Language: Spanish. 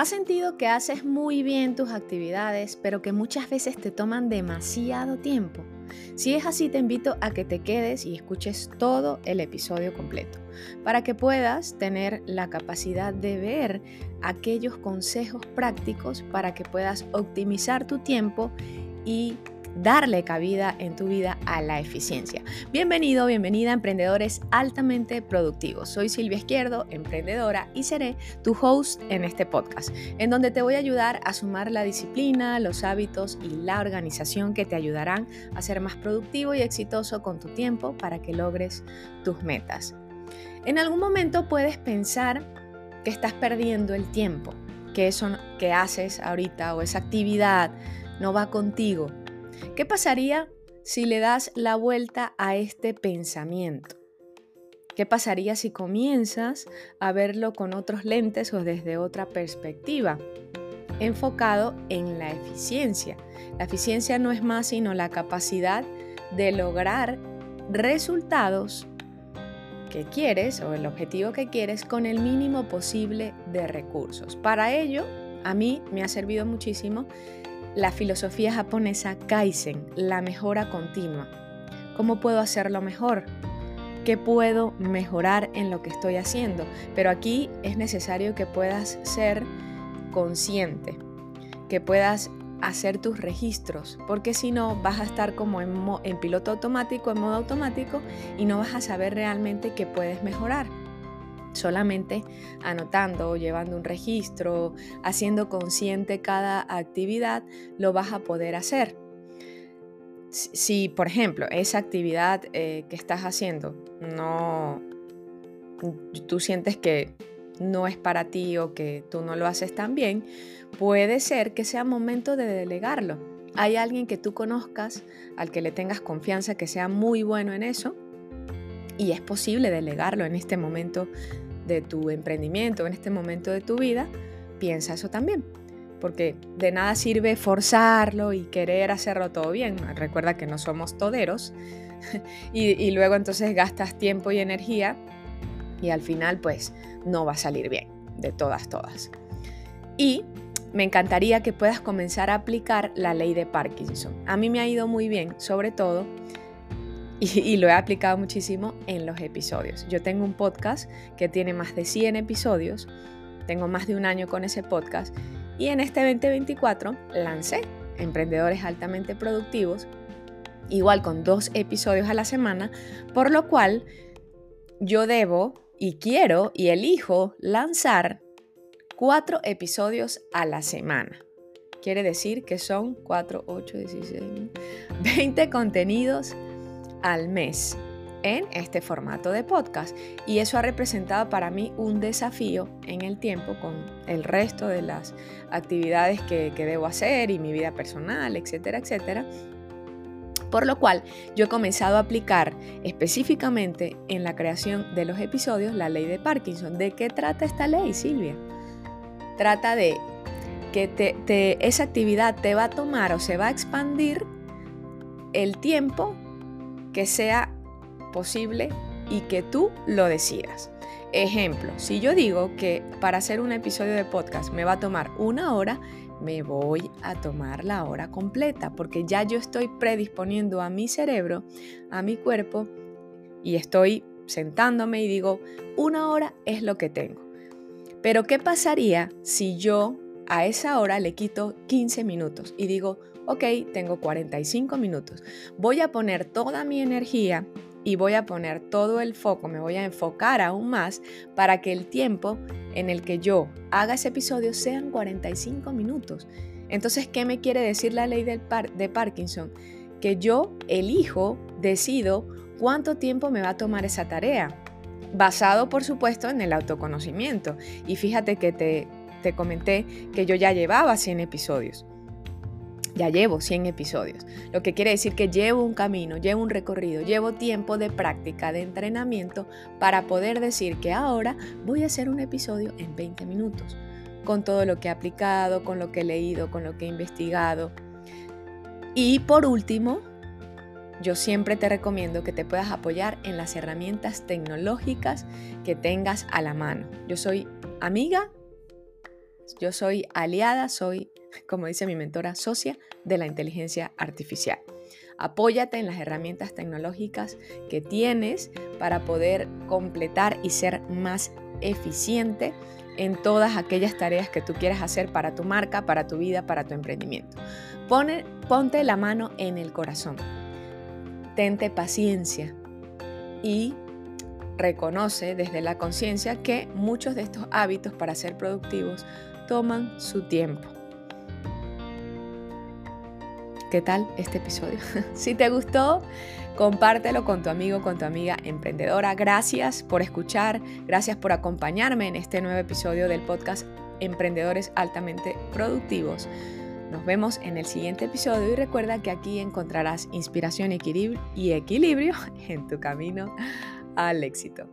¿Has sentido que haces muy bien tus actividades, pero que muchas veces te toman demasiado tiempo? Si es así, te invito a que te quedes y escuches todo el episodio completo, para que puedas tener la capacidad de ver aquellos consejos prácticos para que puedas optimizar tu tiempo y darle cabida en tu vida a la eficiencia. Bienvenido, bienvenida a Emprendedores Altamente Productivos. Soy Silvia Izquierdo, emprendedora, y seré tu host en este podcast, en donde te voy a ayudar a sumar la disciplina, los hábitos y la organización que te ayudarán a ser más productivo y exitoso con tu tiempo para que logres tus metas. En algún momento puedes pensar que estás perdiendo el tiempo, que eso que haces ahorita o esa actividad no va contigo, ¿Qué pasaría si le das la vuelta a este pensamiento? ¿Qué pasaría si comienzas a verlo con otros lentes o desde otra perspectiva? Enfocado en la eficiencia. La eficiencia no es más sino la capacidad de lograr resultados que quieres o el objetivo que quieres con el mínimo posible de recursos. Para ello, a mí me ha servido muchísimo la filosofía japonesa Kaizen, la mejora continua. ¿Cómo puedo hacerlo mejor? ¿Qué puedo mejorar en lo que estoy haciendo? Pero aquí es necesario que puedas ser consciente, que puedas hacer tus registros, porque si no vas a estar como en, piloto automático, en modo automático, y no vas a saber realmente qué puedes mejorar solamente anotando, llevando un registro, haciendo consciente cada actividad, lo vas a poder hacer. Si, por ejemplo, esa actividad eh, que estás haciendo no, tú sientes que no es para ti o que tú no lo haces tan bien, puede ser que sea momento de delegarlo. Hay alguien que tú conozcas, al que le tengas confianza, que sea muy bueno en eso, y es posible delegarlo en este momento de tu emprendimiento, en este momento de tu vida, piensa eso también. Porque de nada sirve forzarlo y querer hacerlo todo bien. Recuerda que no somos toderos. y, y luego entonces gastas tiempo y energía y al final pues no va a salir bien, de todas, todas. Y me encantaría que puedas comenzar a aplicar la ley de Parkinson. A mí me ha ido muy bien, sobre todo y, lo he aplicado muchísimo en los episodios. Yo tengo un podcast que tiene más de 100 episodios, tengo más de un año con ese podcast y en este 2024 lancé Emprendedores Altamente Productivos, igual con dos episodios a la semana, por lo cual yo debo y quiero y elijo lanzar cuatro episodios a la semana. Quiere decir que son 4, 8, 16, 20 contenidos al mes en este formato de podcast. Y eso ha representado para mí un desafío en el tiempo con el resto de las actividades que, debo hacer y mi vida personal, etcétera, etcétera. Por lo cual yo he comenzado a aplicar específicamente en la creación de los episodios la ley de Parkinson. ¿De qué trata esta ley, Silvia? Trata de que te, esa actividad te va a tomar o se va a expandir el tiempo que sea posible y que tú lo decidas. Ejemplo, si yo digo que para hacer un episodio de podcast me va a tomar una hora, me voy a tomar la hora completa porque ya yo estoy predisponiendo a mi cerebro, a mi cuerpo y estoy sentándome y digo, una hora es lo que tengo. Pero ¿qué pasaría si yo a esa hora le quito 15 minutos y digo, ok, tengo 45 minutos, voy a poner toda mi energía y voy a poner todo el foco, me voy a enfocar aún más para que el tiempo en el que yo haga ese episodio sean 45 minutos. Entonces, ¿qué me quiere decir la ley de Parkinson? Que yo elijo, decido cuánto tiempo me va a tomar esa tarea, basado por supuesto en el autoconocimiento. Y fíjate que te, te comenté que yo ya llevaba 100 episodios. Ya llevo 100 episodios, lo que quiere decir que llevo un camino, llevo un recorrido, llevo tiempo de práctica, de entrenamiento para poder decir que ahora voy a hacer un episodio en 20 minutos, con todo lo que he aplicado, con lo que he leído, con lo que he investigado. Y por último, yo siempre te recomiendo que te puedas apoyar en las herramientas tecnológicas que tengas a la mano. Yo soy amiga Yo soy aliada, soy, como dice mi mentora, socia de la inteligencia artificial. Apóyate en las herramientas tecnológicas que tienes para poder completar y ser más eficiente en todas aquellas tareas que tú quieras hacer para tu marca, para tu vida, para tu emprendimiento. Pone, ponte la mano en el corazón. Tente paciencia y reconoce desde la conciencia que muchos de estos hábitos para ser productivos toman su tiempo. ¿Qué tal este episodio? si te gustó, compártelo con tu amigo, con tu amiga emprendedora. Gracias por escuchar, gracias por acompañarme en este nuevo episodio del podcast Emprendedores Altamente Productivos. Nos vemos en el siguiente episodio y recuerda que aquí encontrarás inspiración y equilibrio en tu camino al éxito.